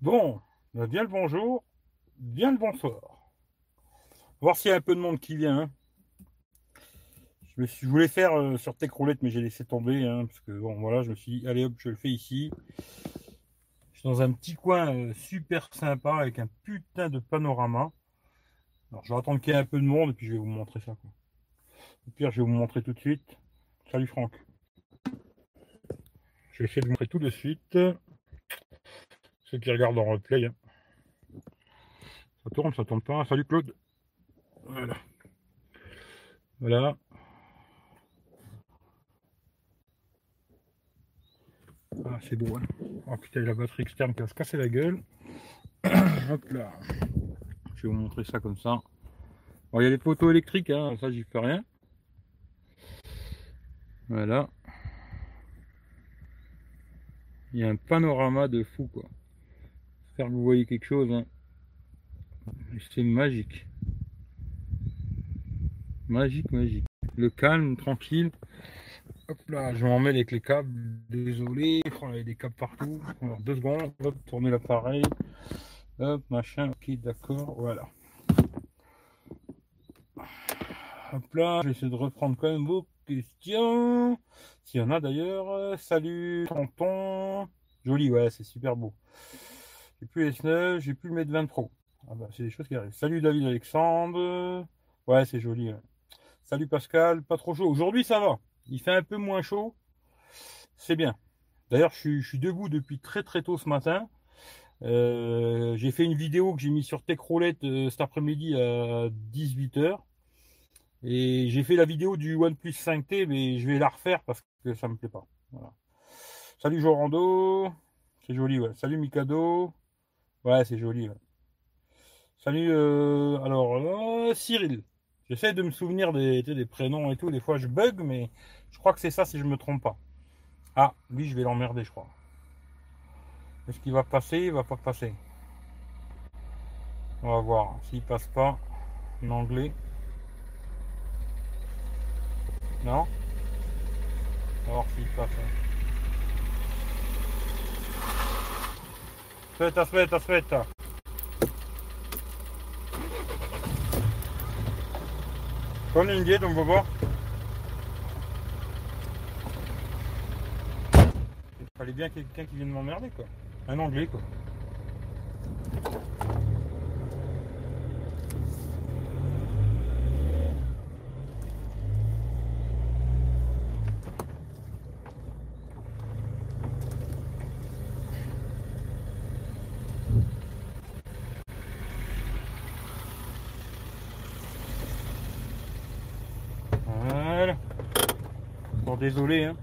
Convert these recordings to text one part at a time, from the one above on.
Bon, bah, bien le bonjour, bien le bonsoir. Voir s'il y a un peu de monde qui vient. hein. Je, voulais faire euh, sur Techroulette, mais j'ai laissé tomber. hein, parce que bon, voilà, je me suis dit, allez hop, je le fais ici. Je suis dans un petit coin euh, super sympa avec un putain de panorama. Alors, je vais attendre qu'il y ait un peu de monde et puis je vais vous montrer ça. Au pire, je vais vous montrer tout de suite. Salut Franck. Je vais essayer de vous montrer tout de suite. Ceux qui regardent en replay. hein. Ça tourne, ça tourne pas. Salut Claude. Voilà. Voilà. Ah, c'est beau. Hein. Oh putain, la batterie externe qui va se casser la gueule. Hop là. Je vais vous montrer ça comme ça. Bon, il y a les poteaux électriques, hein, ça j'y fais rien. Voilà. Il y a un panorama de fou quoi. Vous voyez quelque chose. hein. C'est magique. Magique, magique. Le calme, tranquille. Hop là, je m'en mêle avec les câbles. Désolé, il y a des câbles partout. Alors, deux secondes, hop, tourner l'appareil. Hop, machin, ok, d'accord, voilà. Hop là, je vais essayer de reprendre quand même vos questions. S'il y en a d'ailleurs. Euh, Salut, tonton. Joli, ouais, c'est super beau. J'ai plus les S9, j'ai plus le Mate 20 Pro. Ah bah, c'est des choses qui arrivent. Salut David Alexandre. Ouais, c'est joli. Salut Pascal, pas trop chaud. Aujourd'hui, ça va. Il fait un peu moins chaud. C'est bien. D'ailleurs, je suis, debout depuis très très tôt ce matin. Euh, j'ai fait une vidéo que j'ai mis sur Techroulette euh, cet après-midi à 18h. Et j'ai fait la vidéo du OnePlus 5T, mais je vais la refaire parce que ça me plaît pas. Salut Jorando. C'est joli, ouais. Salut Mikado. Ouais, c'est joli. Salut, euh, alors, euh, Cyril. J'essaie de me souvenir des, des prénoms et tout. Des fois, je bug, mais je crois que c'est ça si je me trompe pas. Ah, lui, je vais l'emmerder, je crois. Est-ce qu'il va passer? Il va pas passer. On va voir. S'il passe pas, en anglais. Non? On va voir s'il passe. Hein. Aspetta, aspetta, aspetta. Torna indietro un po'. Il fallait bien quelqu'un qui vienne m'emmerder quoi. Un anglais quoi. Voilà. Bon désolé hein.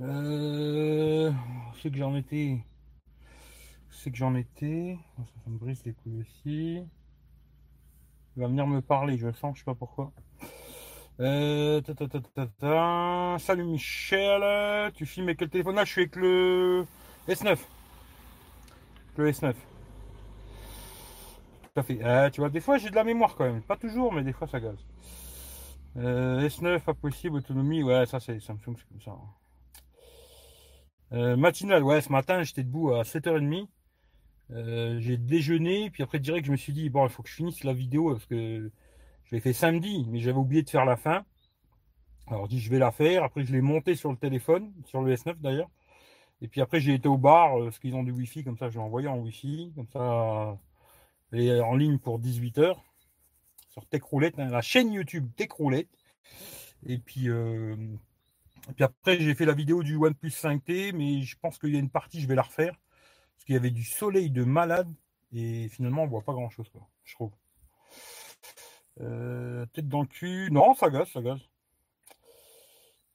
Euh, c'est que j'en étais. C'est que j'en étais. Oh, Ça, me brise les couilles aussi. Il va venir me parler, je le sens, je sais pas pourquoi. Euh. Salut Michel, tu filmes avec quel téléphone? Là Je suis avec le S9. Le S9. Tout à fait. Euh, tu vois, des fois j'ai de la mémoire quand même. Pas toujours, mais des fois ça gaze. Euh, S9, pas possible, autonomie, ouais, ça c'est Samsung, c'est comme ça. Euh, matinale, ouais, ce matin j'étais debout à 7h30. Euh, j'ai déjeuné, puis après direct je me suis dit, bon, il faut que je finisse la vidéo parce que je l'ai fait samedi, mais j'avais oublié de faire la fin. Alors je dis, je vais la faire. Après, je l'ai monté sur le téléphone, sur le S9 d'ailleurs. Et puis après, j'ai été au bar, euh, parce qu'ils ont du Wi-Fi, comme ça, je l'ai envoyé en Wi-Fi. Comme ça, elle est en ligne pour 18h sur Techroulette, hein, la chaîne YouTube Techroulette. Et puis, euh, et puis après, j'ai fait la vidéo du OnePlus 5T, mais je pense qu'il y a une partie, je vais la refaire. Parce qu'il y avait du soleil de malade. Et finalement, on voit pas grand chose, quoi, je trouve. Euh, tête dans le cul. Non, ça gaze, ça gaze.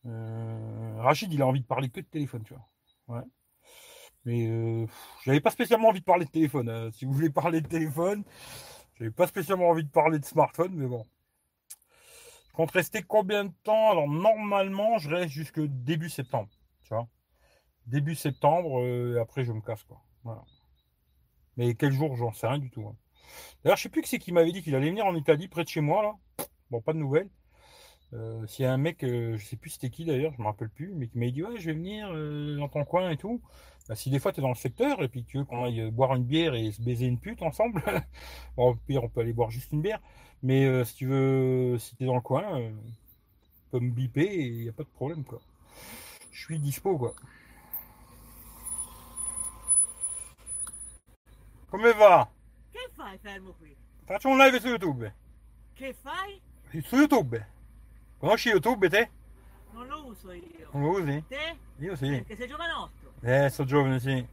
Euh, Rachid, il a envie de parler que de téléphone, tu vois. Ouais. Mais euh, j'avais pas spécialement envie de parler de téléphone. hein. Si vous voulez parler de téléphone, j'avais pas spécialement envie de parler de smartphone, mais bon. Je compte rester combien de temps? Alors normalement, je reste jusque début septembre, tu vois. Début septembre, euh, et après je me casse quoi. Mais quel jour, j'en sais rien du tout. hein. D'ailleurs, je sais plus qui c'est qui m'avait dit qu'il allait venir en Italie, près de chez moi là. Bon, pas de nouvelles. Euh, S'il y a un mec, euh, je sais plus c'était qui d'ailleurs, je me rappelle plus, mais qui m'a dit ouais je vais venir euh, dans ton coin et tout. Bah, si des fois tu es dans le secteur et puis tu veux qu'on aille euh, boire une bière et se baiser une pute ensemble, bon, au pire on peut aller boire juste une bière. Mais euh, si tu veux, si t'es dans le coin, tu peux me biper et il n'y a pas de problème quoi. Je suis dispo quoi. Come va? Che fai fermo qui? Faccio un live su YouTube. Che fai? Su YouTube. Conosci YouTube te? Non lo uso io. Non lo usi? Te? Io sì. Perché sei giovanotto. Eh, sto giovane, sì.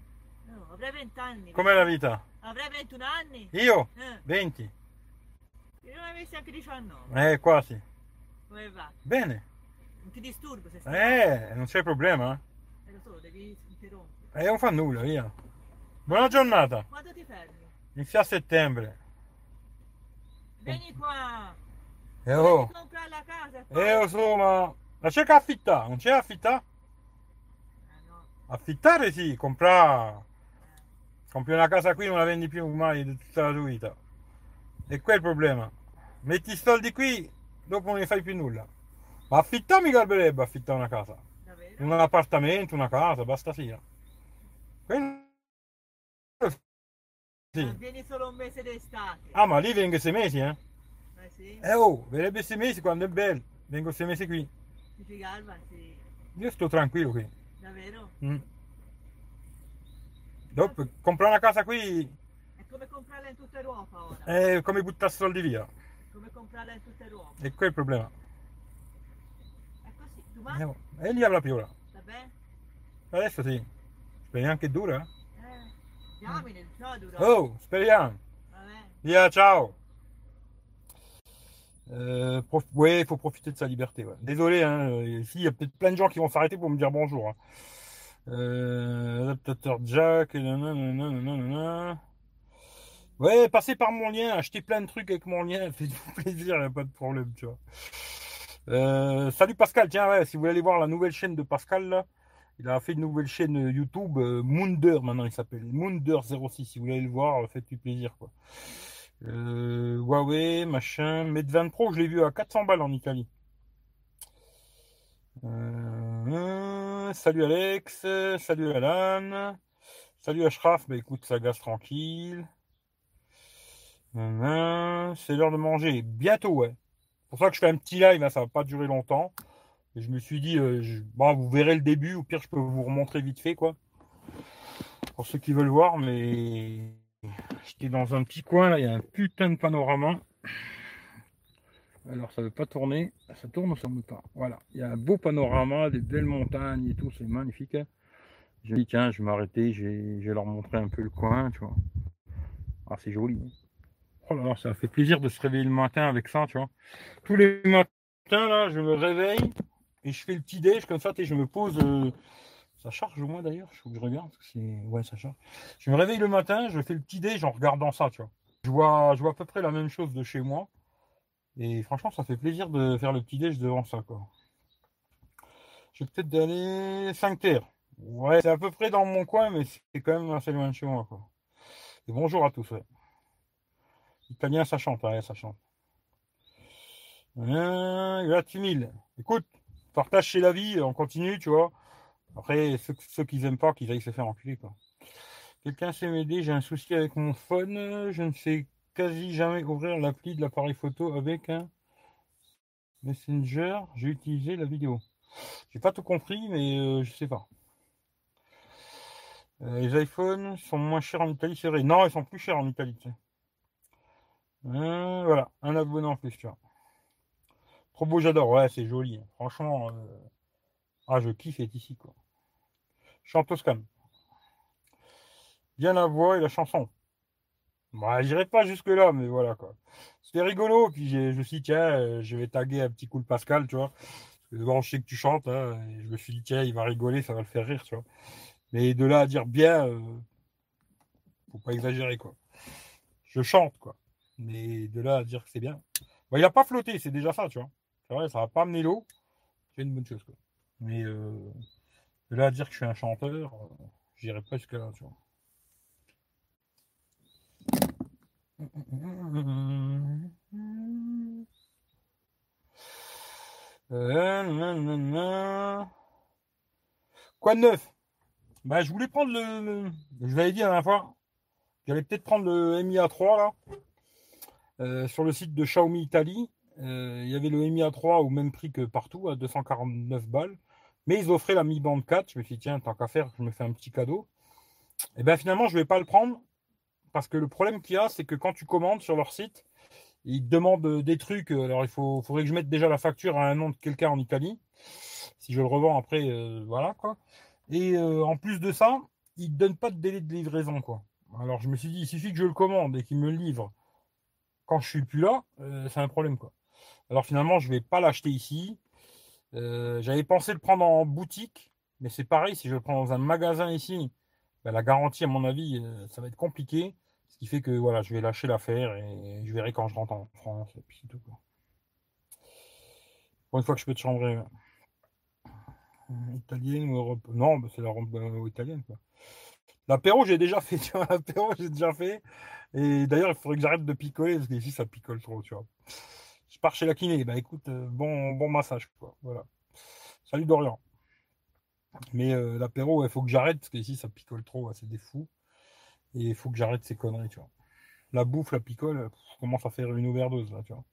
No, avrei 20 anni. Com'è la vita? Avrei 21 anni? Io? Eh, 20. io non avessi anche 19. Eh, quasi. Come va? Bene. Non ti disturbo se stai... Eh, non c'è problema. Eh, lo so, devi interrompere. Eh, non fa nulla, via. Buona giornata. Quando ti fermi? Inizia a settembre. Vieni qua. Eh, Devi oh. comprare la casa e poi... Eh, lo so, ma... Ma c'è che affittare? Non c'è affittare? Eh, no. Affittare sì, comprare... Compri una casa qui non la vendi più mai di tutta la tua vita. E qua è il problema. Metti i soldi qui, dopo non ne fai più nulla. Ma affittare mi garberebbe affittare una casa. Davvero? Un appartamento, una casa, basta sia. Quello sì. Vieni solo un mese d'estate. Ah, ma lì vengo sei mesi, eh? Eh sì? Eh oh, verrebbe sei mesi quando è bello. Vengo sei mesi qui. Ti fi Galva? Sì. Io sto tranquillo qui. Davvero? Mm. Dopo, comprare una casa qui È come comprarla in tutta Europa ora. è come buttare soldi via. Come comprarla in tutta Europa. E quello è il problema. È così. Eh, Domani? oh, E lì avrà più ora. Va bene? Adesso sì. Speriamo che dura. Eh. Diamine, ciao dura. Oh, speriamo. Va bene. Via, ciao. Euh, ouais, il faut profiter de sa liberté. Désolé, hein, euh, ici, il y a peut-être plein de gens qui vont s'arrêter pour me dire bonjour. hein. Euh, adaptateur jack, nanana, nanana. Ouais, passez par mon lien, achetez plein de trucs avec mon lien, faites-vous plaisir, il a pas de problème, tu vois. Euh, salut Pascal, tiens, ouais, si vous voulez aller voir la nouvelle chaîne de Pascal, il a fait une nouvelle chaîne YouTube, Mounder maintenant il s'appelle, Mounder06, si vous voulez aller le voir, faites-lui plaisir, quoi. Euh, Huawei, machin, Mate 20 Pro, je l'ai vu à 400 balles en Italie. Euh, salut Alex, salut Alan, salut Ashraf, bah écoute, ça gaze tranquille. Euh, C'est l'heure de manger, bientôt, ouais. C'est pour ça que je fais un petit live, hein, ça va pas durer longtemps. Je me suis dit, euh, bon, vous verrez le début, au pire, je peux vous remontrer vite fait, quoi. Pour ceux qui veulent voir, mais j'étais dans un petit coin, là, il y a un putain de panorama. Alors, ça veut pas tourner. Ça tourne ou ça ne pas? Voilà, il y a un beau panorama, des belles montagnes et tout, c'est magnifique. hein. J'ai dit, tiens, je vais m'arrêter, je vais, leur montrer un peu le coin, tu vois. Ah, c'est joli. hein. Oh là là, ça fait plaisir de se réveiller le matin avec ça, tu vois. Tous les matins, là, je me réveille et je fais le petit déj comme ça, sais, je me pose. euh, Ça charge au moins d'ailleurs, il que je regarde. Ouais, ça charge. Je me réveille le matin, je fais le petit déj en regardant ça, tu vois. Je vois, je vois à peu près la même chose de chez moi. Et franchement, ça fait plaisir de faire le petit déj devant ça, quoi. Je vais peut-être d'aller 5 terres. Ouais, c'est à peu près dans mon coin, mais c'est quand même assez loin de chez moi, quoi. Et bonjour à tous, ouais. Italien, ça chante, ouais, ça chante. Euh, grazie mille. Écoute, partage chez la vie, on continue, tu vois. Après, ceux, ceux qui aiment pas, qu'ils aillent se faire enculer, quoi. Quelqu'un sait m'aider, j'ai un souci avec mon phone, je ne sais quasi jamais ouvrir l'appli de l'appareil photo avec un Messenger, j'ai utilisé la vidéo. J'ai pas tout compris, mais euh, je sais pas. Euh, les iPhones sont moins chers en Italie, c'est vrai. Non, ils sont plus chers en Italie. Euh, voilà, un abonné en plus, tu vois. Trop beau, j'adore. Ouais, c'est joli. hein. Franchement, euh, ah, je kiffe être ici, quoi. Chante Toscane. Bien la voix et la chanson. Bah, j'irai pas jusque-là, mais voilà, quoi. C'était rigolo. Puis je me suis dit, tiens, euh, je vais taguer un petit coup le Pascal, tu vois. Bon, je sais que tu chantes, hein, je me suis dit, tiens, il va rigoler, ça va le faire rire, tu vois. Mais de là à dire bien, euh, faut pas exagérer, quoi. Je chante, quoi. Mais de là à dire que c'est bien. Bon, il a pas flotté, c'est déjà ça, tu vois. C'est vrai, ça va pas amener l'eau. C'est une bonne chose, quoi. Mais euh, là à dire que je suis un chanteur, euh, j'irai pas jusque-là, tu vois. Quoi de neuf? Bah, je voulais prendre le. Je vous avais dit la dernière fois. J'allais peut-être prendre le MIA3 là. Euh, sur le site de Xiaomi Italie. Euh, il y avait le MIA3 au même prix que partout, à 249 balles. Mais ils offraient la Mi Band 4. Je me suis dit, tiens, tant qu'à faire, je me fais un petit cadeau. Et bien finalement, je ne vais pas le prendre. Parce que le problème qu'il y a, c'est que quand tu commandes sur leur site, ils te demandent des trucs. Alors il faut, faudrait que je mette déjà la facture à un nom de quelqu'un en Italie. Si je le revends après, euh, voilà quoi. Et euh, en plus de ça, ils ne donnent pas de délai de livraison quoi. Alors je me suis dit, il suffit que je le commande et qu'il me le livre quand je suis plus là, euh, c'est un problème quoi. Alors finalement, je vais pas l'acheter ici. J'avais pensé le prendre en boutique, mais c'est pareil, si je le prends dans un magasin ici, ben, la garantie, à mon avis, ça va être compliqué. Ce qui fait que voilà, je vais lâcher l'affaire et je verrai quand je rentre en France. Et puis tout. Pour une fois que je peux te chambrer. Italienne ou Europe? Non, bah, c'est la euh, italienne. L'apéro, j'ai déjà fait. Tu vois, l'apéro, j'ai déjà fait. Et d'ailleurs, il faudrait que j'arrête de picoler parce qu'ici, ça picole trop, tu vois. Pars chez la kiné. Bah écoute, euh, bon, bon massage, quoi. Voilà. Salut Dorian. Mais euh, l'apéro, il faut que j'arrête parce qu'ici, ça picole trop. c'est des fous. Et il faut que j'arrête ces conneries, tu vois. La bouffe, la picole, je commence à faire une overdose, là, tu vois.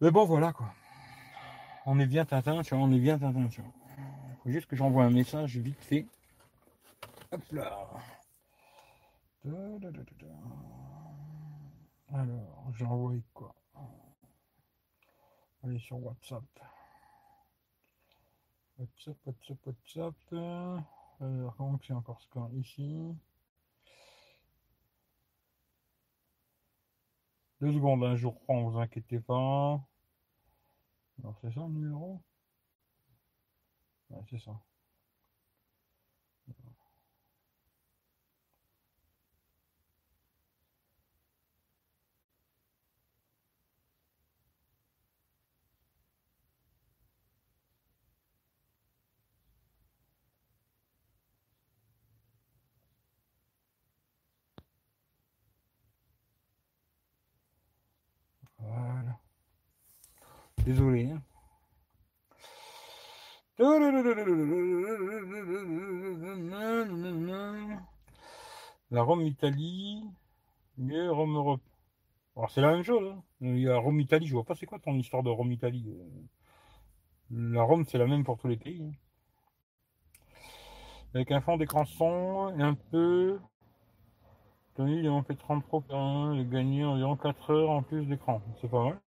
Mais bon, voilà, quoi on est bien Tintin, tu vois, on est bien Tintin, tu vois. Faut juste que j'envoie un message vite fait. Hop là. Alors, j'ai envoyé quoi? Allez sur WhatsApp. WhatsApp, WhatsApp, WhatsApp. Alors, comment c'est encore ce qu'on ici? Deux secondes, un jour prend, vous inquiétez pas. Alors c'est ça le numéro? Ouais, c'est ça. Désolé. Hein. La Rome Italie, mieux Rome Europe. Alors c'est la même chose. Hein. Il y a Rome Italie, je vois pas c'est quoi ton histoire de Rome Italie. La Rome c'est la même pour tous les pays. Hein. Avec un fond d'écran son et un peu. Tony, il en fait 30 pro il a gagné environ 4 heures en plus d'écran. C'est pas mal.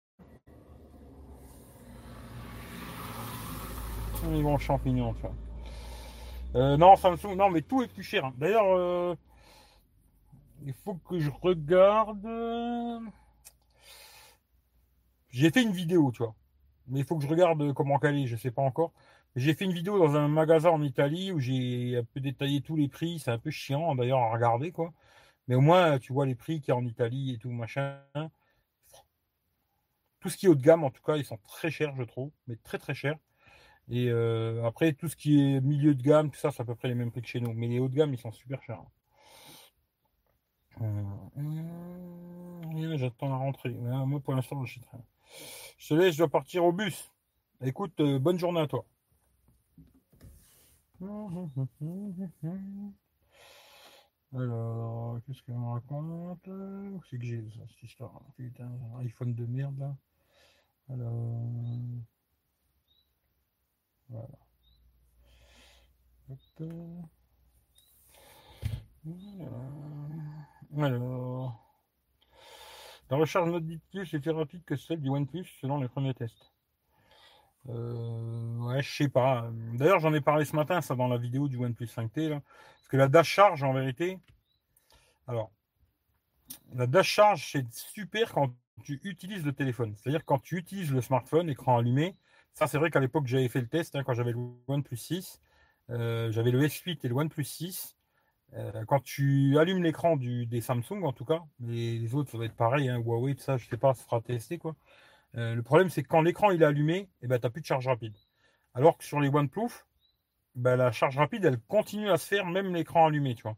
Ils vont champignons, tu vois. Euh, non, Samsung, non, mais tout est plus cher. Hein. D'ailleurs, euh, il faut que je regarde. J'ai fait une vidéo, tu vois. Mais il faut que je regarde comment caler, je sais pas encore. J'ai fait une vidéo dans un magasin en Italie où j'ai un peu détaillé tous les prix. C'est un peu chiant d'ailleurs à regarder, quoi. Mais au moins, tu vois les prix qu'il y a en Italie et tout, machin. Tout ce qui est haut de gamme, en tout cas, ils sont très chers, je trouve. Mais très très chers. Et euh, après, tout ce qui est milieu de gamme, tout ça, c'est à peu près les mêmes prix que chez nous. Mais les hauts de gamme, ils sont super chers. Euh, j'attends la rentrée. moi, pour l'instant, je très. Je te laisse, je dois partir au bus. Écoute, euh, bonne journée à toi. Alors, qu'est-ce qu'elle me raconte? C'est que j'ai cette histoire? Putain, iPhone de merde là. Alors. Alors, la recharge est plus rapide que celle du OnePlus selon les premiers tests. Euh, ouais, je sais pas. D'ailleurs, j'en ai parlé ce matin, ça dans la vidéo du OnePlus 5T là, parce que la dash charge en vérité. Alors, la dash charge c'est super quand tu utilises le téléphone, c'est-à-dire quand tu utilises le smartphone, écran allumé, ça, c'est vrai qu'à l'époque, j'avais fait le test hein, quand j'avais le OnePlus 6. Euh, j'avais le S8 et le OnePlus 6. Euh, quand tu allumes l'écran des Samsung, en tout cas, les, autres, ça va être pareil, hein, Huawei, tout ça, je sais pas, ça sera testé. Quoi. Euh, le problème, c'est que quand l'écran est allumé, eh ben, tu n'as plus de charge rapide. Alors que sur les OnePlus, ben, la charge rapide, elle continue à se faire, même l'écran allumé. Tu vois.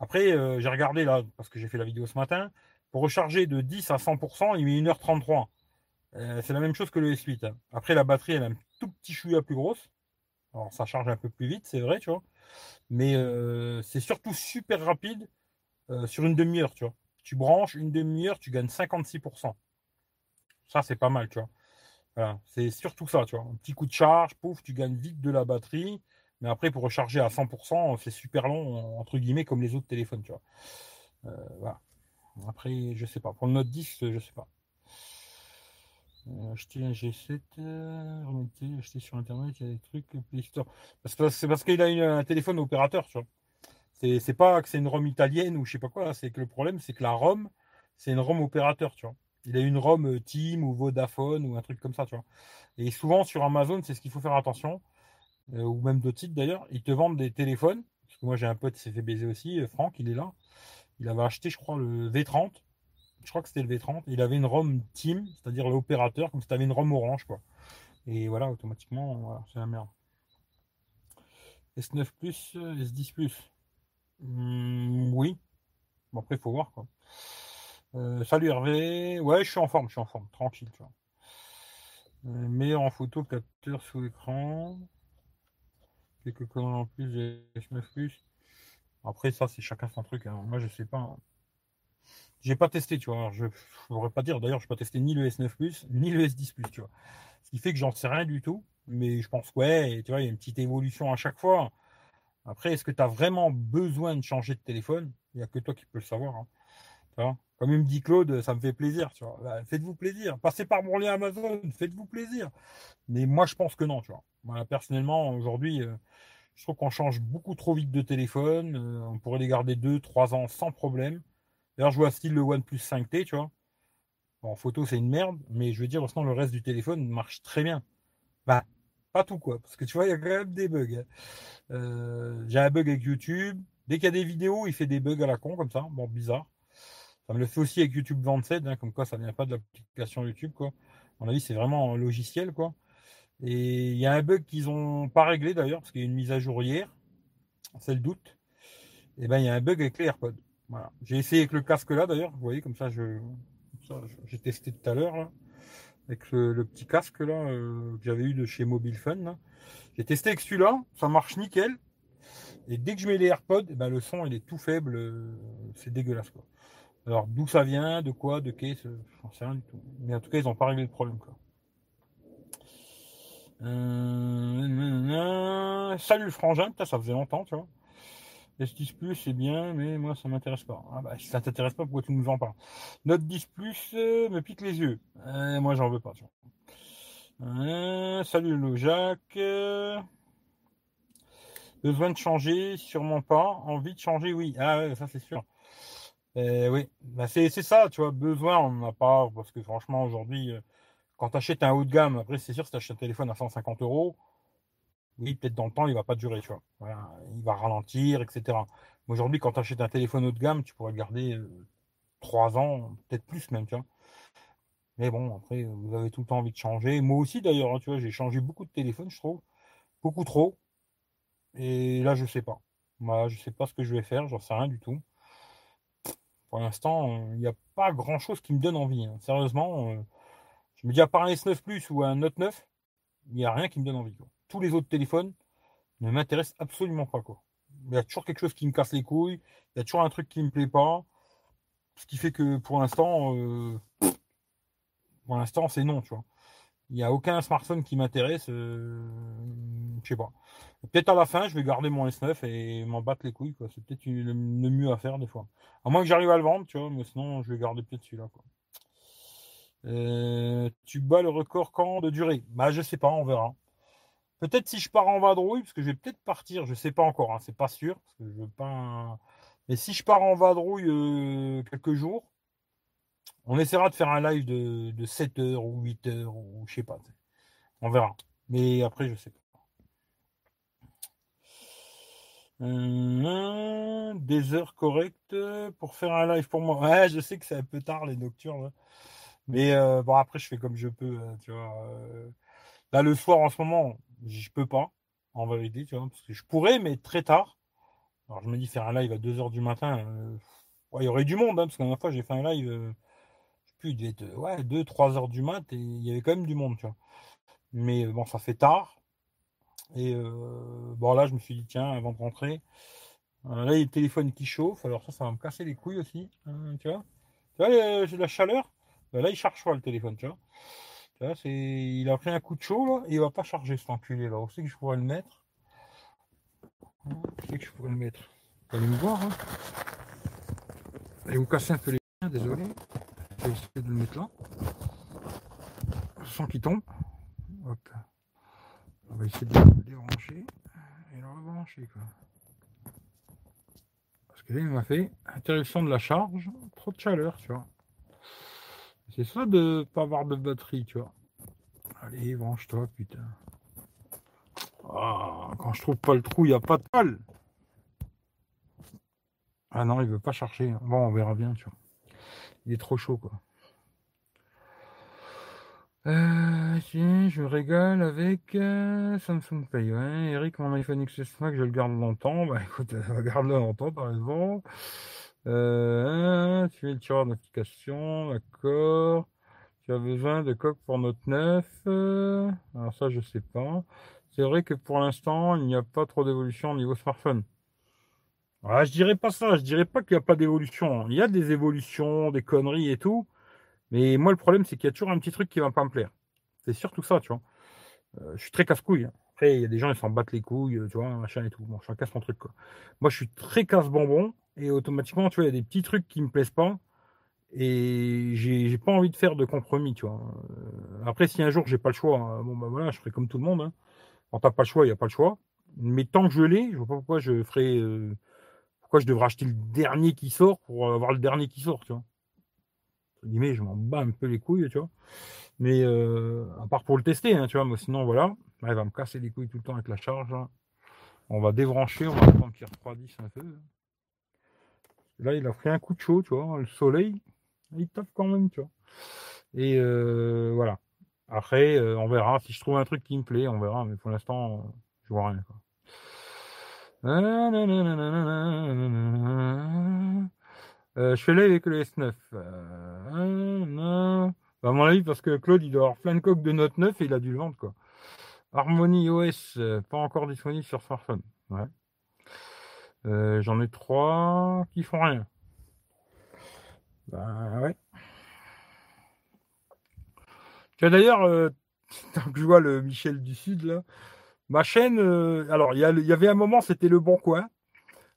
Après, j'ai regardé là, parce que j'ai fait la vidéo ce matin, pour recharger de 10 à 100%, il met 1h33. Euh, c'est la même chose que le S8. hein. Après, la batterie, elle a un tout petit chouïa plus grosse. Alors, ça charge un peu plus vite, c'est vrai, tu vois. Mais euh, c'est surtout super rapide euh, sur une demi-heure, tu vois. Tu branches une demi-heure, tu gagnes 56%. Ça, c'est pas mal, tu vois. C'est surtout ça, tu vois. Un petit coup de charge, pouf, tu gagnes vite de la batterie. Mais après, pour recharger à 100%, c'est super long, entre guillemets, comme les autres téléphones, tu vois. Euh, voilà. Après, je sais pas. Pour le Note 10, je sais pas. Euh, acheter un G7, euh, remonter, acheter sur internet, il y a des trucs Play Store. Parce que c'est parce qu'il a une- un téléphone opérateur, tu vois. C'est pas que c'est une ROM italienne ou je sais pas quoi, c'est que le problème, c'est que la ROM, c'est une ROM opérateur, tu vois. Il a une ROM euh, Team ou Vodafone ou un truc comme ça, tu vois. Et souvent sur Amazon, c'est ce qu'il faut faire attention, euh, ou même d'autres sites d'ailleurs, ils te vendent des téléphones. Parce que moi j'ai un pote qui s'est fait baiser aussi, euh, Franck, il est là. Il avait acheté, je crois, le V30. Je crois que c'était le V30. Il avait une ROM Team, c'est-à-dire l'opérateur, comme si tu avais une ROM orange, quoi. Et voilà, automatiquement, voilà, c'est la merde. S9 Plus, euh, S10 Plus. Hmm, oui. Bon, après, il faut voir. Euh, salut Hervé. Ouais, je suis en forme, je suis en forme. Tranquille, tu. Euh, meilleur en photo, capteur sous écran. Quelques conneries en plus des S9 Plus. Après, ça, c'est chacun son truc. hein. Moi, je sais pas. hein. J'ai pas testé, tu vois. Je ne pourrais pas dire. D'ailleurs, je n'ai pas testé ni le S9 Plus, ni le S10 Plus, tu vois. Ce qui fait que j'en sais rien du tout. Mais je pense, ouais, tu vois, il y a une petite évolution à chaque fois. Après, est-ce que tu as vraiment besoin de changer de téléphone? Il n'y a que toi qui peux le savoir. hein. Tu vois? Comme il me dit Claude, ça me fait plaisir. Tu vois Bah, faites-vous plaisir. Passez par mon lien Amazon, faites-vous plaisir. Mais moi, je pense que non, tu vois. Moi, personnellement, aujourd'hui, euh, je trouve qu'on change beaucoup trop vite de téléphone. Euh, on pourrait les garder 2, 3 ans sans problème. D'ailleurs, je vois style le OnePlus 5T, tu vois. En photo, c'est une merde, mais je veux dire, le reste du téléphone marche très bien. Bah, pas tout, quoi. Parce que tu vois, il y a quand même des bugs. hein. Euh, J'ai un bug avec YouTube. Dès qu'il y a des vidéos, il fait des bugs à la con, comme ça. Bon, bizarre. Ça me le fait aussi avec YouTube 27, hein, comme quoi ça vient pas de l'application YouTube, quoi. À mon avis, c'est vraiment un logiciel, quoi. Et il y a un bug qu'ils ont pas réglé d'ailleurs, parce qu'il y a une mise à jour hier. C'est le doute. Et ben, il y a un bug avec les AirPods. Voilà. J'ai essayé avec le casque là d'ailleurs. Vous voyez, comme ça, je, j'ai testé tout à l'heure. Avec le, petit casque là, euh, que j'avais eu de chez Mobile Fun. J'ai testé avec celui-là. Ça marche nickel. Et dès que je mets les AirPods, eh ben, le son il est tout faible. euh, C'est dégueulasse, quoi. Alors, d'où ça vient, de quoi, de qu'est-ce, j'en sais rien du tout. Mais en tout cas, ils n'ont pas réglé le problème, quoi. Euh. Salut le frangin, ça faisait longtemps, tu vois. S10 Plus, c'est bien, mais moi, ça m'intéresse pas. Ah bah, si ça t'intéresse pas, pourquoi tu nous en parles? Note 10 Plus euh, me pique les yeux. Euh, moi, j'en veux pas. Euh, salut le Jacques. Besoin de changer, sûrement pas? Envie de changer, oui. Ah ouais, ça c'est sûr. Oui, bah, c'est ça, tu vois. Besoin, on n'en a pas, parce que franchement, aujourd'hui, quand tu achètes un haut de gamme, après, c'est sûr, si tu achètes un téléphone à 150 euros, oui, peut-être dans le temps, il va pas durer, il va ralentir, etc. Mais Aujourd'hui, quand tu achètes un téléphone haut de gamme, tu pourrais le garder euh, 3 ans, peut-être plus même, tu vois. Mais bon, après, vous avez tout le temps envie de changer. Moi aussi, d'ailleurs, hein, tu vois, j'ai changé beaucoup de téléphones, je trouve. Beaucoup trop. Et là, je sais pas. Moi, je sais pas ce que je vais faire, j'en sais rien du tout. Pour l'instant, euh, il n'y a pas grand-chose qui me donne envie. hein. Sérieusement, euh, je me dis à part un S9 Plus ou un Note 9, il n'y a rien qui me donne envie. Tous les autres téléphones ne m'intéressent absolument pas. Quoi. Il y a toujours quelque chose qui me casse les couilles, il y a toujours un truc qui me plaît pas. Ce qui fait que pour l'instant, euh, pour l'instant, c'est non, tu vois. Il n'y a aucun smartphone qui m'intéresse. euh, je sais pas. Peut-être à la fin, je vais garder mon S9 et m'en battre les couilles. C'est peut-être le, mieux à faire des fois. À moins que j'arrive à le vendre, tu vois, mais sinon, je vais garder peut-être celui-là. Euh, tu bats le record quand de durée? Bah, je sais pas, on verra. Peut-être si je pars en vadrouille, parce que je vais peut-être partir, je sais pas encore, hein, c'est pas sûr. Mais si je pars en vadrouille euh, quelques jours, on essaiera de faire un live de, de 7 heures ou 8 heures, ou je sais pas. On verra. Mais après, je sais pas. Euh, des heures correctes pour faire un live pour moi. Ouais, je sais que c'est un peu tard les nocturnes. là. Mais euh, bon, après, je fais comme je peux. hein, euh. Là, le soir, en ce moment, je peux pas, en vérité, tu vois, parce que je pourrais, mais très tard. Alors, je me dis faire un live à 2 heures du matin. euh, ouais, il y aurait du monde, hein, parce que la fois, j'ai fait un live. euh, plus, il devait être ouais, 2, 3 heures du mat et il y avait quand même du monde, tu vois. Mais bon, ça fait tard. Et bon, là, je me suis dit, tiens, avant de rentrer, là, il y a le téléphone qui chauffe. Alors, ça, ça va me casser les couilles aussi. Hein, tu vois Tu vois, j'ai de la chaleur? Ben, là, il charge pas le téléphone, tu vois. C'est... Il a pris un coup de chaud, là, il va pas charger cet enculé, là. Où c'est que je pourrais le mettre? Où que je pourrais le mettre? Vous allez me voir, hein Allez vous casser un peu les mains, désolé. Je vais essayer de le mettre là. Sans qu'il tombe. Hop. On va essayer de le débrancher et le rebrancher, quoi. Parce que là, il m'a fait interruption de la charge, trop de chaleur, tu vois. C'est ça de pas avoir de batterie, tu vois. Allez, branche-toi, putain. Ah, quand je trouve pas le trou, il n'y a pas de pal. Ah non, il veut pas chercher. Bon, on verra bien, tu vois. Il est trop chaud, quoi. Euh, si, je régale avec euh, Samsung Pay. Eric, mon iPhone XS Max, je le garde longtemps. Bah écoute, garde-le longtemps, par exemple. Euh, tu es le tireur d'application, d'accord. Tu as besoin de coque pour Note 9. Euh, alors ça, je sais pas. C'est vrai que pour l'instant, il n'y a pas trop d'évolution au niveau smartphone. Ah, je dirais pas ça. Je dirais pas qu'il n'y a pas d'évolution. Il y a des évolutions, des conneries et tout. Mais moi, le problème, c'est qu'il y a toujours un petit truc qui va pas me plaire. C'est surtout ça, tu vois. Euh, je suis très casse-couille. Après, il y a des gens, ils s'en battent les couilles, tu vois, machin et tout. Bon, chacun son truc. Moi, je suis très casse-bonbon. Et automatiquement, tu vois, il y a des petits trucs qui me plaisent pas. Et j'ai pas envie de faire de compromis, tu vois. Euh, après, si un jour j'ai pas le choix, hein, bon ben voilà, je ferai comme tout le monde. Hein. Quand t'as pas le choix, il n'y a pas le choix. Mais tant que je l'ai, je vois pas pourquoi je ferai. Euh, pourquoi je devrais acheter le dernier qui sort pour avoir le dernier qui sort, tu vois je m'en bats un peu les couilles, tu vois. Mais euh, à part pour le tester, hein, tu vois, moi sinon voilà, il va me casser les couilles tout le temps avec la charge. On va débrancher, on va attendre qu'il refroidisse un peu. Là, il a pris un coup de chaud, tu vois, le soleil, il tape quand même, tu vois. Et euh, voilà. Après, euh, on verra. Si je trouve un truc qui me plaît, on verra. Mais pour l'instant, je vois rien. Euh, je fais là avec le S9. Euh, bah, à mon avis, parce que Claude, il doit avoir plein de coques de Note 9 et il a dû le vendre, quoi. Harmony OS, euh, pas encore disponible sur smartphone. Ouais. J'en ai trois qui font rien. Bah ouais. Tu d'ailleurs, tant que je vois le Michel du Sud là, ma chaîne, alors il y, y, avait un moment, c'était le bon coin.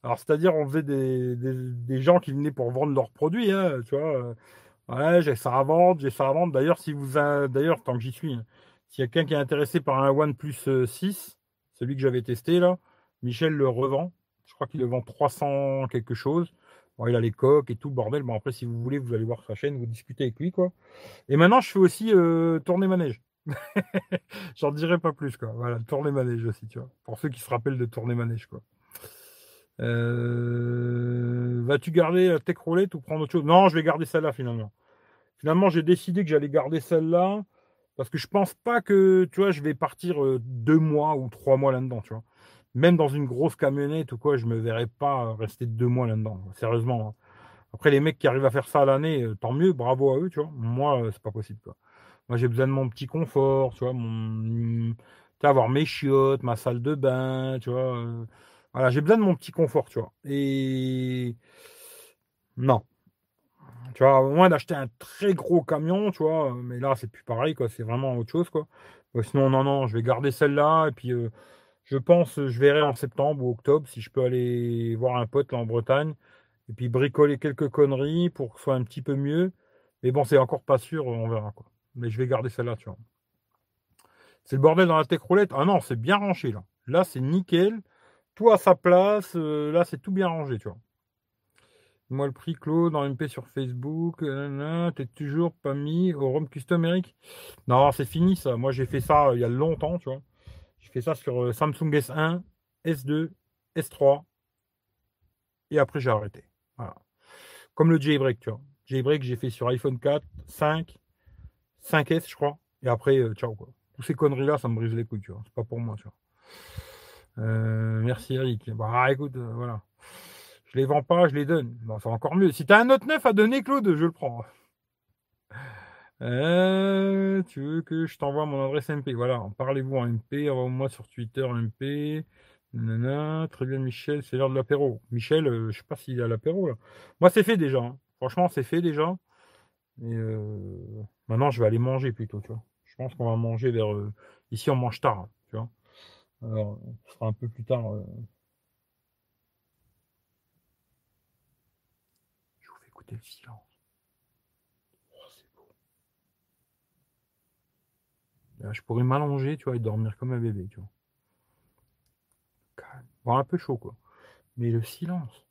Alors, c'est-à-dire, on faisait des, gens qui venaient pour vendre leurs produits, hein, tu vois. Euh, ouais, j'ai ça à vendre, j'ai ça à vendre. D'ailleurs, si vous, d'ailleurs, tant que j'y suis, hein, s'il y a quelqu'un qui est intéressé par un OnePlus 6, euh, celui que j'avais testé là, Michel le revend. Je crois qu'il le vend 300 quelque chose. Bon, il a les coques et tout bordel. Bon, après, si vous voulez, vous allez voir sa chaîne, vous discutez avec lui, quoi. Et maintenant, je fais aussi euh, tourner manège. J'en dirai pas plus, quoi. Voilà, tourner manège aussi, tu vois. Pour ceux qui se rappellent de tourner manège, quoi. Euh, vas-tu garder la tech roulette ou prendre autre chose? Non, je vais garder celle-là finalement. Finalement, j'ai décidé que j'allais garder celle-là parce que je pense pas que, tu vois, je vais partir euh, deux mois ou trois mois là-dedans, tu vois. Même dans une grosse camionnette ou quoi, je me verrais pas rester deux mois là-dedans. Sérieusement. Hein. Après, les mecs qui arrivent à faire ça à l'année, euh, tant mieux, bravo à eux, tu vois. Moi, c'est pas possible, quoi. Moi, j'ai besoin de mon petit confort, tu vois, mon, avoir mes chiottes, ma salle de bain, tu vois. Voilà, j'ai besoin de mon petit confort, tu vois. Et non. Tu vois, au moins d'acheter un très gros camion, tu vois. Mais là, c'est plus pareil, quoi. C'est vraiment autre chose, quoi. sinon, non, non, je vais garder celle-là. Et puis, euh, je pense, je verrai en septembre ou octobre si je peux aller voir un pote là en Bretagne. Et puis bricoler quelques conneries pour que ce soit un petit peu mieux. Mais bon, c'est encore pas sûr, on verra, quoi. Mais je vais garder celle-là, tu vois. C'est le bordel dans la tech roulette. Ah non, c'est bien rangé, là. Là, c'est nickel tout à sa place. Euh, là, c'est tout bien rangé, tu vois. Moi, le prix, Claude, en MP sur Facebook. T'es toujours pas mis au ROM Custom, Eric? Non, c'est fini, ça. Moi, j'ai fait ça euh, il y a longtemps, tu vois. J'ai fait ça sur euh, Samsung S1, S2, S3. Et après, j'ai arrêté. Voilà. Comme le jailbreak, tu vois. Jailbreak, j'ai fait sur iPhone 4, 5, 5S, je crois. Et après, ciao, quoi. Toutes ces conneries-là, ça me brise les couilles, tu vois. C'est pas pour moi, tu vois. Euh, merci Eric. Bah écoute, euh, voilà. Je les vends pas, je les donne. Bon, c'est encore mieux. Si tu as un autre neuf à donner, Claude, je le prends. Euh, tu veux que je t'envoie mon adresse MP Voilà, parlez-vous en MP, envoie-moi sur Twitter MP. Très bien Michel, c'est l'heure de l'apéro. Michel, euh, je sais pas s'il est à l'apéro là. Moi c'est fait déjà. hein. Franchement, c'est fait déjà. Euh, maintenant je vais aller manger plutôt, tu vois. Je pense qu'on va manger vers. Ici on mange tard, hein, tu vois. Alors, ce sera un peu plus tard. Je vous fais écouter le silence. Oh, c'est beau. Là, je pourrais m'allonger, tu vois, et dormir comme un bébé, tu vois. Bon, un peu chaud, quoi. Mais le silence.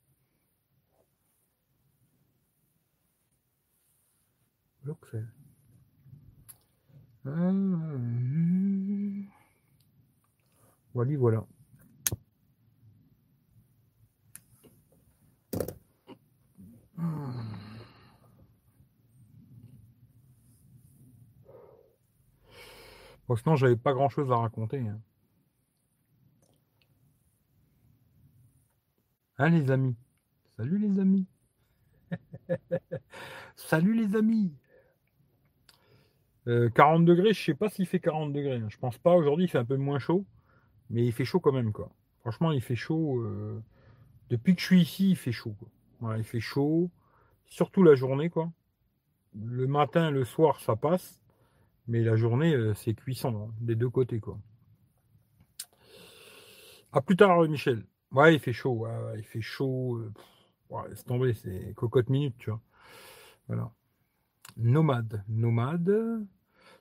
Look, Hum. Voilà, voilà. Hum. Bon, sinon, j'avais pas grand chose à raconter. Hein. Hein, les amis? Salut, les amis Salut, les amis Euh, 40 degrés, je sais pas s'il fait 40 degrés. hein. Je pense pas. Aujourd'hui, il fait un peu moins chaud. Mais il fait chaud quand même, quoi. Franchement, il fait chaud. euh, Depuis que je suis ici, il fait chaud, il fait chaud. Surtout la journée, quoi. Le matin, le soir, ça passe. Mais la journée, euh, c'est cuisson, hein, des deux côtés, quoi. À plus tard, euh, Michel. Ouais, il fait chaud. ouais, il fait chaud. euh, ouais, laisse tomber, c'est cocotte minute, tu vois. Voilà. Nomade. Nomade.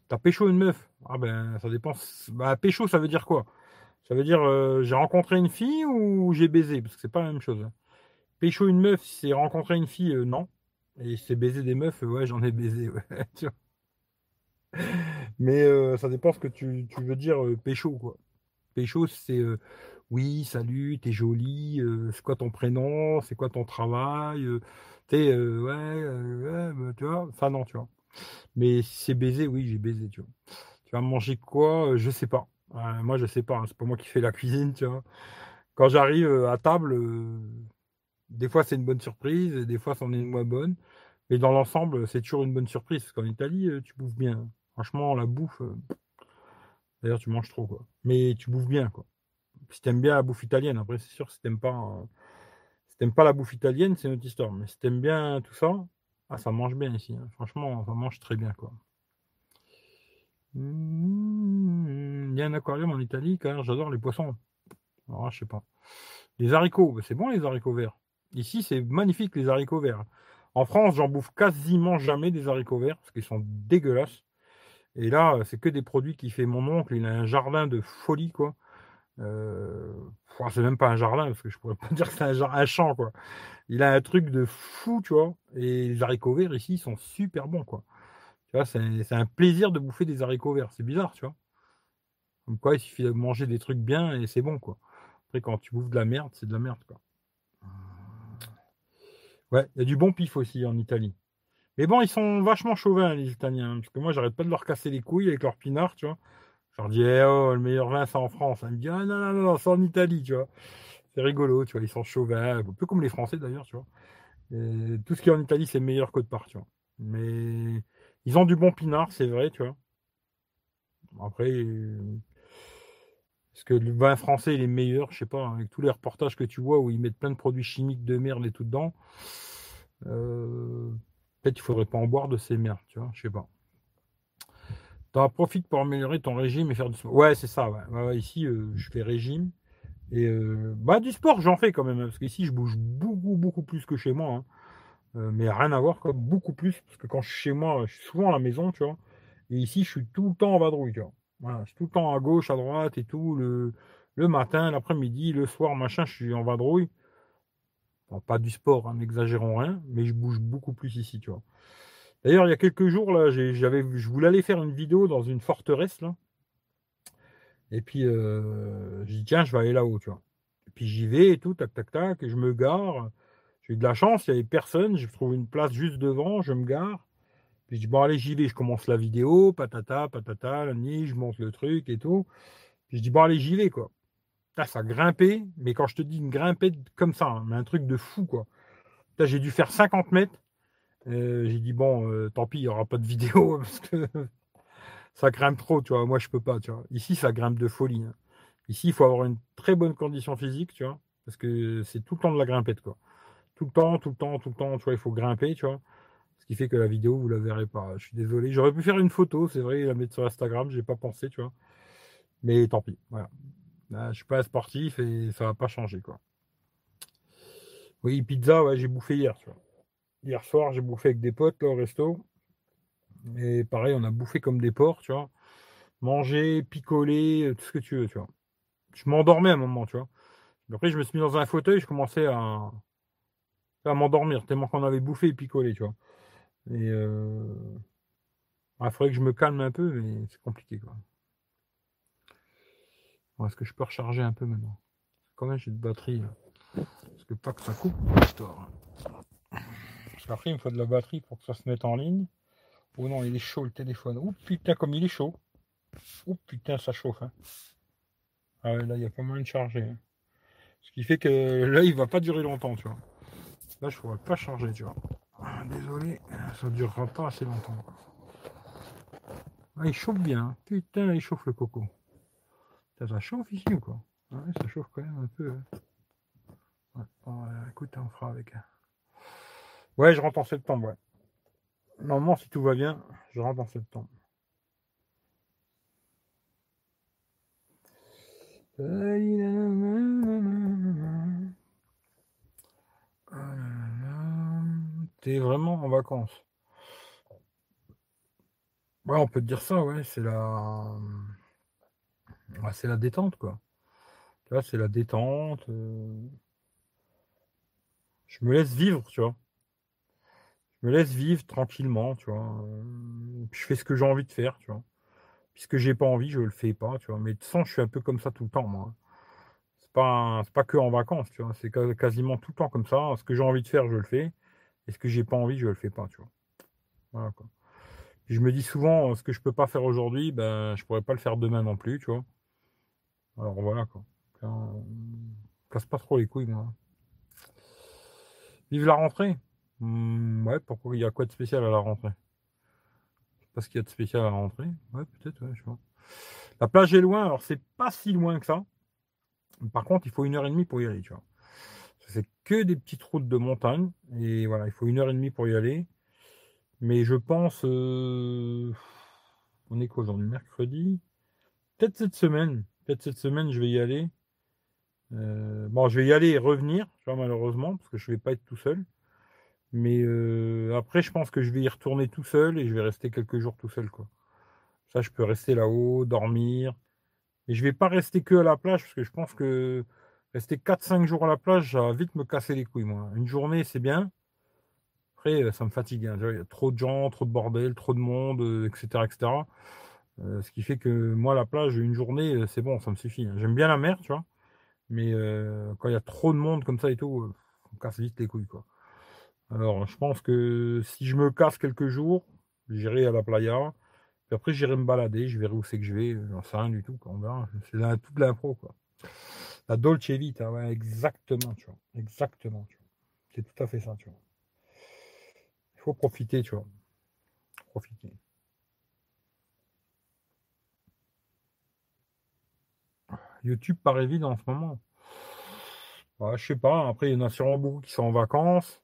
T'as pécho une meuf? Ah ben, ça dépend. Bah, pécho, ça veut dire quoi? Ça veut dire j'ai rencontré une fille ou j'ai baisé? Parce que c'est pas la même chose. hein. Pécho une meuf, c'est rencontrer une fille, non. Et c'est baiser des meufs, ouais, j'en ai baisé. ouais, tu vois. Mais euh, ça dépend ce que tu, veux dire euh, pécho, quoi. Pécho, c'est euh, oui, salut, t'es jolie, euh, c'est quoi ton prénom, c'est quoi ton travail, t'es ouais, ouais, bah, tu vois. Enfin non, tu vois. Mais si c'est baiser, oui, j'ai baisé, tu vois. Tu vas manger quoi Je sais pas. Moi, je sais pas. hein, C'est pas moi qui fais la cuisine, tu vois. Quand j'arrive à table, des fois c'est une bonne surprise, des fois c'en est une moins bonne. Mais dans l'ensemble, c'est toujours une bonne surprise. Parce qu'en Italie, tu bouffes bien. Franchement, la bouffe. euh, D'ailleurs, tu manges trop, quoi. Mais tu bouffes bien, quoi. Si t'aimes bien la bouffe italienne, après, c'est sûr, si t'aimes pas, euh, pas la bouffe italienne, c'est une autre histoire. Mais si t'aimes bien tout ça, ah, ça mange bien ici. hein. Franchement, ça mange très bien, quoi. Mmh, Il y a un aquarium en Italie, car j'adore les poissons. Alors, je sais pas. Les haricots, bah, c'est bon les haricots verts. Ici, c'est magnifique les haricots verts. En France, j'en bouffe quasiment jamais des haricots verts parce qu'ils sont dégueulasses. Et là, c'est que des produits qui fait mon oncle. Il a un jardin de folie, quoi. Euh, c'est même pas un jardin parce que je pourrais pas dire que c'est un, champ, quoi. Il a un truc de fou, tu vois. Et les haricots verts ici, ils sont super bons, quoi. Tu vois, c'est c'est un plaisir de bouffer des haricots verts. C'est bizarre, tu vois. Comme quoi, il suffit de manger des trucs bien et c'est bon, quoi. Après, quand tu bouffes de la merde, c'est de la merde, quoi. Ouais, il y a du bon pif aussi en Italie. Mais bon, ils sont vachement chauvins, les Italiens. Parce que moi, j'arrête pas de leur casser les couilles avec leur pinard, tu vois. Je leur dis, eh oh, le meilleur vin, c'est en France. Ils me disent, ah non, non, non, c'est en Italie, tu vois. C'est rigolo, tu vois. Ils sont chauvins, un peu comme les Français d'ailleurs, tu vois. Tout ce qui est en Italie, c'est meilleur de part, tu vois. Mais ils ont du bon pinard, c'est vrai, tu vois. Après, est-ce que le vin français il est meilleur? Je sais pas, avec tous les reportages que tu vois où ils mettent plein de produits chimiques de merde et tout dedans. euh, Peut-être qu'il faudrait pas en boire de ces merdes, tu vois, je sais pas. T'en profites pour améliorer ton régime et faire du sport. Ouais, c'est ça, ici, euh, je fais régime. Et euh, bah, du sport, j'en fais quand même. hein, parce qu'ici, je bouge beaucoup, beaucoup plus que chez moi. hein. Euh, mais rien à voir, quoi. Beaucoup plus. Parce que quand je suis chez moi, je suis souvent à la maison, tu vois. Et ici, je suis tout le temps en vadrouille, tu vois. Je suis tout le temps à gauche, à droite et tout. Le, le matin, l'après-midi, le soir, machin, je suis en vadrouille. Pas du sport, hein, n'exagérons rien, mais je bouge beaucoup plus ici, tu vois. D'ailleurs, il y a quelques jours, là, j'avais, je voulais aller faire une vidéo dans une forteresse, là. Et puis, euh, j'ai dit, tiens, je vais aller là-haut, tu vois. Et puis, j'y vais et tout, tac, tac, tac, et je me gare. J'ai eu de la chance, il n'y avait personne, je trouve une place juste devant, je me gare. Puis, je dis, bon, allez, j'y vais, je commence la vidéo, patata, patata, la nuit, je monte le truc et tout. Puis, je dis, bon, allez, j'y vais, quoi. Putain, ça grimpait, mais quand je te dis une grimpette comme ça, hein, un truc de fou, quoi. J'ai dû faire 50 mètres. Euh, j'ai dit, bon, euh, tant pis, il n'y aura pas de vidéo parce que ça grimpe trop, tu vois. Moi, je peux pas, tu vois. Ici, ça grimpe de folie. hein. Ici, il faut avoir une très bonne condition physique, tu vois, parce que c'est tout le temps de la grimpette, quoi. Tout le temps, tout le temps, tout le temps, tu vois, il faut grimper, tu vois. Ce qui fait que la vidéo, vous la verrez pas. Je suis désolé. J'aurais pu faire une photo, c'est vrai, la mettre sur Instagram, j'ai pas pensé, tu vois. Mais tant pis, voilà. Là, je suis pas sportif et ça va pas changer, quoi. Oui, pizza, ouais, j'ai bouffé hier, tu. Hier soir, j'ai bouffé avec des potes au resto. Et pareil, on a bouffé comme des porcs, tu vois. Manger, picoler, euh, tout ce que tu veux, tu vois. Je m'endormais à un moment, tu vois. Après, je me suis mis dans un fauteuil, je commençais à, m'endormir, tellement qu'on avait bouffé et picolé, tu vois. Et euh... il faudrait que je me calme un peu, mais c'est compliqué, quoi. Est-ce que je peux recharger un peu maintenant même, j'ai de batterie. là. Parce que pas que ça coupe, l'histoire. Parce qu'après, il me faut de la batterie pour que ça se mette en ligne. Oh non, il est chaud le téléphone. Oh putain, comme il est chaud. Oh putain, ça chauffe. hein. Ah ouais, là, il y a pas moyen de charger. hein. Ce qui fait que là, il va pas durer longtemps, tu vois. Là, je pourrais pas charger, tu vois. Désolé, ça durera pas assez longtemps. Ah, il chauffe bien. hein. Putain, il chauffe le coco. Ça, chauffe ici ou quoi? Ah ça chauffe quand même un peu. hein. Euh, écoute, on fera avec. hein. Ouais, je rentre en septembre, ouais. Normalement, si tout va bien, je rentre en septembre. T'es vraiment en vacances? Ouais, on peut te dire ça, ouais, c'est la. C'est la détente, quoi. Tu vois, c'est la détente. euh, Je me laisse vivre, tu vois. Je me laisse vivre tranquillement, tu vois. euh, Je fais ce que j'ai envie de faire, tu vois. Puisque j'ai pas envie, je le fais pas, tu vois. Mais de façon, je suis un peu comme ça tout le temps, moi. C'est pas, pas que en vacances, tu vois. C'est quasiment tout le temps comme ça. Ce que j'ai envie de faire, je le fais. Et ce que j'ai pas envie, je le fais pas, tu vois. Voilà, quoi. Je me dis souvent, ce que je peux pas faire aujourd'hui, ben, je pourrais pas le faire demain non plus, tu vois. Alors voilà, quoi. On casse pas trop les couilles, moi. Vive la rentrée. Hmm, ouais, pourquoi il y a quoi de spécial à la rentrée? Je sais pas ce qu'il y a de spécial à la rentrée? Ouais, peut-être, ouais, je pas. La plage est loin, alors c'est pas si loin que ça. Par contre, il faut une heure et demie pour y aller, tu vois. C'est que des petites routes de montagne. Et voilà, il faut une heure et demie pour y aller. Mais je pense. euh, On est quoi aujourd'hui? Mercredi? Peut-être cette semaine. Peut-être cette semaine, je vais y aller. Euh, Bon, je vais y aller et revenir, malheureusement, parce que je vais pas être tout seul. Mais euh, après, je pense que je vais y retourner tout seul et je vais rester quelques jours tout seul, quoi. Ça, je peux rester là-haut, dormir. Et je vais pas rester que à la plage, parce que je pense que rester 4-5 jours à la plage, ça va vite me casser les couilles, moi. Une journée, c'est bien. Après, euh, ça me fatigue. hein. Il y a trop de gens, trop de bordel, trop de monde, euh, etc., etc. Euh, ce qui fait que moi, la plage, une journée, euh, c'est bon, ça me suffit. hein. J'aime bien la mer, tu vois. Mais euh, quand il y a trop de monde comme ça et tout, on casse vite les couilles, quoi. Alors, je pense que si je me casse quelques jours, j'irai à la playa. Puis après, j'irai me balader, je verrai où c'est que je vais. J'en sais rien du tout, verra. C'est toute l'impro, quoi. La Dolce Vita, ouais, exactement, tu vois. Exactement, tu vois. C'est tout à fait ça, tu vois. Il faut profiter, tu vois. Profiter. YouTube paraît vide en ce moment. Ouais, je sais pas. Après, il y en a sûrement beaucoup qui sont en vacances.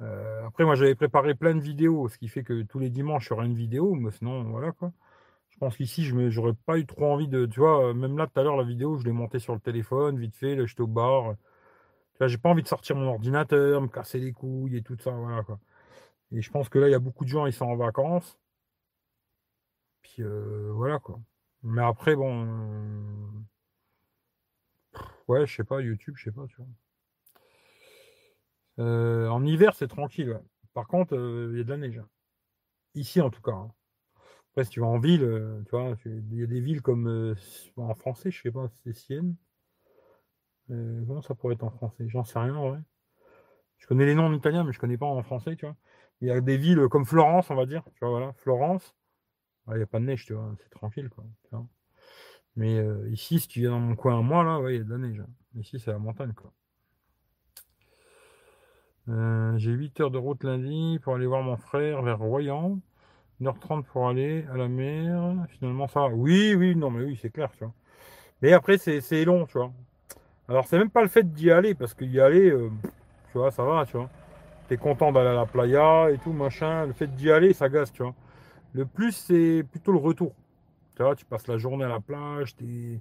Euh, après, moi, j'avais préparé plein de vidéos, ce qui fait que tous les dimanches, il y aura une vidéo. Mais sinon, voilà quoi. Je pense qu'ici, je j'aurais pas eu trop envie de. Tu vois, euh, même là, tout à l'heure, la vidéo, je l'ai montée sur le téléphone, vite fait. Là, j'étais au bar. Tu vois, j'ai pas envie de sortir mon ordinateur, me casser les couilles et tout ça. Voilà. Et je pense que là, il y a beaucoup de gens, ils sont en vacances. Puis euh, voilà quoi. Mais après, bon. Ouais, je sais pas, YouTube, je sais pas, tu vois. Euh, en hiver, c'est tranquille. ouais. Par contre, euh, il y a de la neige. hein. Ici, en tout cas. hein. Après, si tu vas en ville, euh, tu vois, il y a des villes comme en français, je sais pas, c'est Sienne. Comment ça pourrait être en français? J'en sais rien, en vrai. Je connais les noms en italien, mais je connais pas en français, tu vois. Il y a des villes comme Florence, on va dire. Tu vois, voilà, Florence. Ouais, Il n'y a pas de neige, tu vois, c'est tranquille, quoi. Mais euh, ici, si tu viens dans mon coin à moi, là, il y a de la neige. hein. Ici, c'est la montagne, quoi. Euh, j'ai 8 heures de route lundi pour aller voir mon frère vers Royan. 1h30 pour aller à la mer. Finalement, ça. Oui, oui, non, mais oui, c'est clair, tu vois. Mais après, c'est long, tu vois. Alors, c'est même pas le fait d'y aller, parce qu'y aller, euh, tu vois, ça va, tu vois. T'es content d'aller à la playa et tout, machin. Le fait d'y aller, ça gaze, tu vois. Le plus, c'est plutôt le retour. Tu passes la journée à la plage, t'es.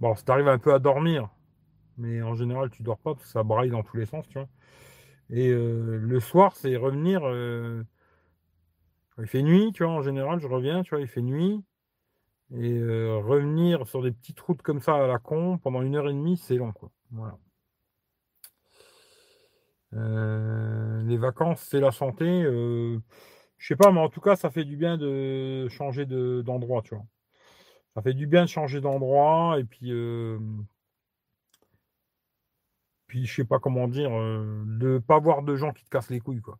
Bon, ça t'arrive un peu à dormir, mais en général, tu dors pas parce que ça braille dans tous les sens, tu vois. Et euh, le soir, c'est revenir. Euh, il fait nuit, tu vois, en général, je reviens, tu vois, il fait nuit. Et euh, revenir sur des petites routes comme ça à la con pendant une heure et demie, c'est long, quoi. Voilà. les vacances, c'est la santé. Je sais pas, mais en tout cas, ça fait du bien de changer d'endroit, tu vois. Ça fait du bien de changer d'endroit et puis puis je sais pas comment dire, euh, de pas voir de gens qui te cassent les couilles, quoi.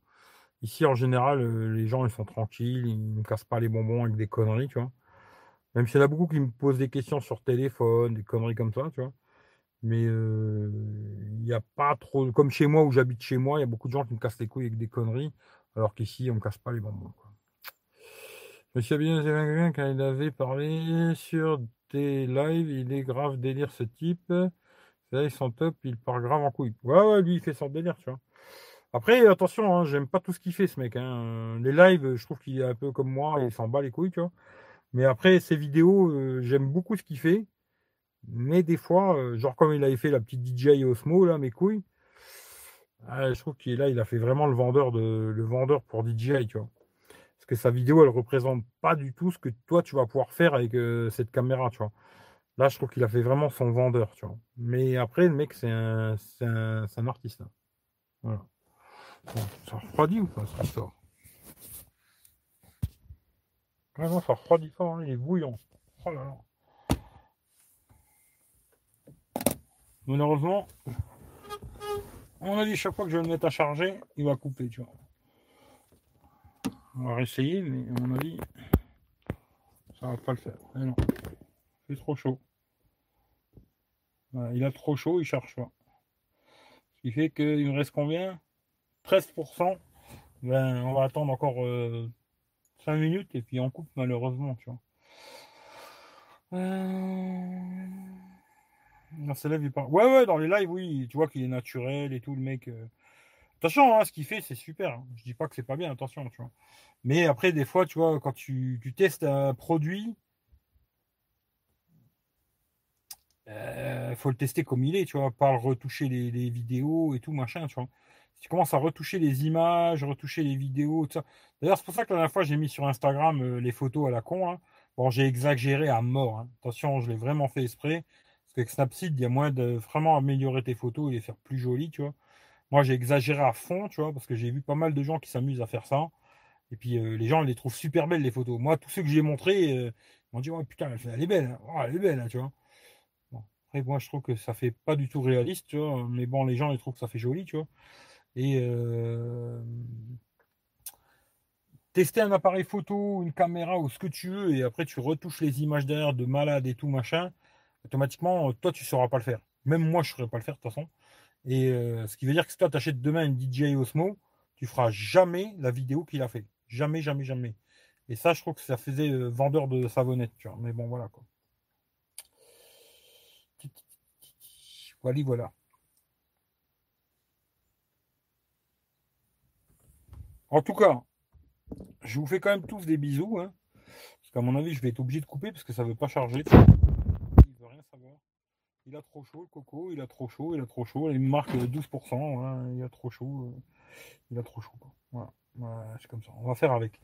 Ici, en général, euh, les gens, ils sont tranquilles, ils ne cassent pas les bonbons avec des conneries, tu vois. Même s'il y en a beaucoup qui me posent des questions sur téléphone, des conneries comme ça, tu vois. Mais euh, il n'y a pas trop. Comme chez moi, où j'habite chez moi, il y a beaucoup de gens qui me cassent les couilles avec des conneries, alors qu'ici, on ne casse pas les bonbons. Quoi. Suis bien quand il avait parlé sur des lives, il est grave délire ce type. Là, ils sont top, il part grave en couille. Ouais, ouais, lui, il fait son délire, tu vois. Après, attention, hein, j'aime pas tout ce qu'il fait, ce mec. Hein. Les lives, je trouve qu'il est un peu comme moi, il s'en bat les couilles, tu vois. Mais après, ses vidéos, euh, j'aime beaucoup ce qu'il fait. Mais des fois, euh, genre comme il avait fait la petite DJ Osmo, là, mes couilles, ah, je trouve qu'il là, il a fait vraiment le vendeur, de, le vendeur pour DJI, tu vois. Parce que sa vidéo, elle représente pas du tout ce que toi, tu vas pouvoir faire avec euh, cette caméra, tu vois. Là, je trouve qu'il a fait vraiment son vendeur, tu vois. Mais après, le mec, c'est un, un, artiste. Hein. Voilà. ça refroidit ou pas, ça sort non, ça refroidit pas, hein, il est bouillant. Oh là là. Malheureusement, on a dit chaque fois que je vais le mettre à charger, il va couper, tu vois. On va réessayer, mais à mon avis, ça va pas le faire. Mais non, c'est trop chaud il a trop chaud, il cherche pas. Ce qui fait qu'il me reste combien? 13%. Ben, on va attendre encore 5 euh, minutes et puis on coupe malheureusement, tu vois. Euh... Ouais, ouais, dans les lives, oui, tu vois qu'il est naturel et tout, le mec. Euh. Attention, hein, ce qu'il fait, c'est super. Hein. Je dis pas que c'est pas bien, attention, tu vois. Mais après, des fois, tu vois, quand tu testes un produit, euh, faut le tester comme il est, tu vois, pas retoucher les, vidéos et tout, machin, tu vois. Tu commences à retoucher les images, retoucher les vidéos, tout ça. D'ailleurs, c'est pour ça que la dernière fois, j'ai mis sur Instagram euh, les photos à la con. Hein. Bon, j'ai exagéré à mort. Hein. Attention, je l'ai vraiment fait exprès. Parce qu'avec Snapseed, il y a moyen de vraiment améliorer tes photos et les faire plus jolies, tu vois. Moi, j'ai exagéré à fond, tu vois, parce que j'ai vu pas mal de gens qui s'amusent à faire ça. Et puis, euh, les gens, ils les trouvent super belles, les photos. Moi, tous ceux que j'ai montrés, ils m'ont dit, oh putain, elle est belle, hein. oh, elle est belle, tu vois. Après, moi, je trouve que ça fait pas du tout réaliste, tu vois. Mais bon, les gens, ils trouvent que ça fait joli, tu vois. Et euh, tester un appareil photo, une caméra ou ce que tu veux, et après, tu retouches les images derrière de malade et tout, machin, automatiquement, toi, tu sauras pas le faire. Même moi, je ne saurais pas le faire, de toute façon. Et euh, ce qui veut dire que si toi, tu achètes demain une DJI Osmo, tu feras jamais la vidéo qu'il a fait. Jamais, jamais, jamais. Et ça, je trouve que ça faisait euh, vendeur de savonnette, tu vois. Mais bon, voilà, quoi. Voilà, voilà. En tout cas, je vous fais quand même tous des bisous. Hein, parce qu'à mon avis, je vais être obligé de couper parce que ça ne veut pas charger. Il a trop chaud, le coco, il a trop chaud, il a trop chaud. Il marque 12%. Hein, il a trop chaud. Euh, il a trop chaud. Voilà. c'est comme ça. On va faire avec.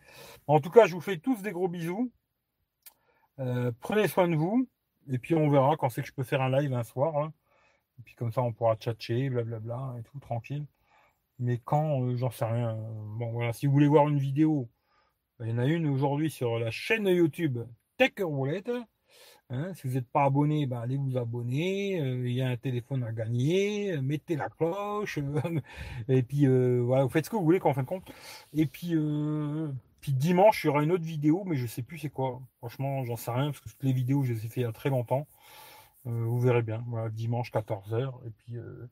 En tout cas, je vous fais tous des gros bisous. Euh, prenez soin de vous. Et puis on verra quand c'est que je peux faire un live un soir. Hein. Et puis comme ça, on pourra tchatcher, blablabla, et tout, tranquille. Mais quand, euh, j'en sais rien. Bon, voilà, si vous voulez voir une vidéo, il y en a une aujourd'hui sur la chaîne YouTube Tech Roulette. Hein, si vous n'êtes pas abonné, ben, allez vous abonner. Euh, il y a un téléphone à gagner. Mettez la cloche. et puis, euh, voilà, vous faites ce que vous voulez, qu'en fin de compte. Et puis, puis dimanche, il y aura une autre vidéo, mais je ne sais plus c'est quoi. Franchement, j'en sais rien, parce que toutes les vidéos, je les ai fait il y a très longtemps. Euh, vous verrez bien. Voilà, dimanche 14h. Et puis euh,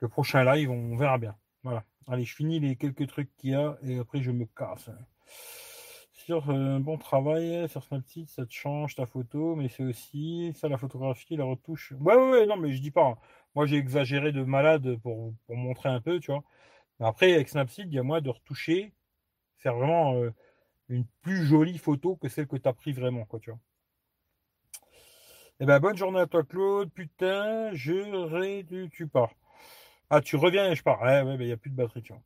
le prochain live, on verra bien. Voilà. Allez, je finis les quelques trucs qu'il y a et après je me casse. Sur un bon travail, sur Snapseed, ça te change ta photo, mais c'est aussi ça la photographie, la retouche. Ouais, ouais, non, mais je dis pas. hein. Moi, j'ai exagéré de malade pour, montrer un peu, tu vois. Après, avec Snapseed, il y a moyen de retoucher, faire vraiment euh, une plus jolie photo que celle que tu as pris vraiment, quoi, tu vois. Eh ben, bonne journée à toi, Claude. Putain, je ré... tu, pars. Ah, tu reviens et je pars. Ouais, ouais, il n'y a plus de batterie, tu vois.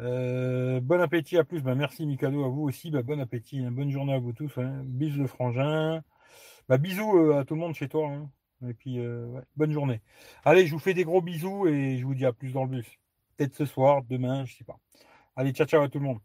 Euh, bon appétit à plus. Bah, merci Mikado à vous aussi. Bah, bon appétit. hein. Bonne journée à vous tous. hein. Bisous le frangin. Bah, bisous euh, à tout le monde chez toi. hein. Et puis euh, bonne journée. Allez, je vous fais des gros bisous et je vous dis à plus dans le bus. Peut-être ce soir, demain, je sais pas. Allez, ciao ciao à tout le monde.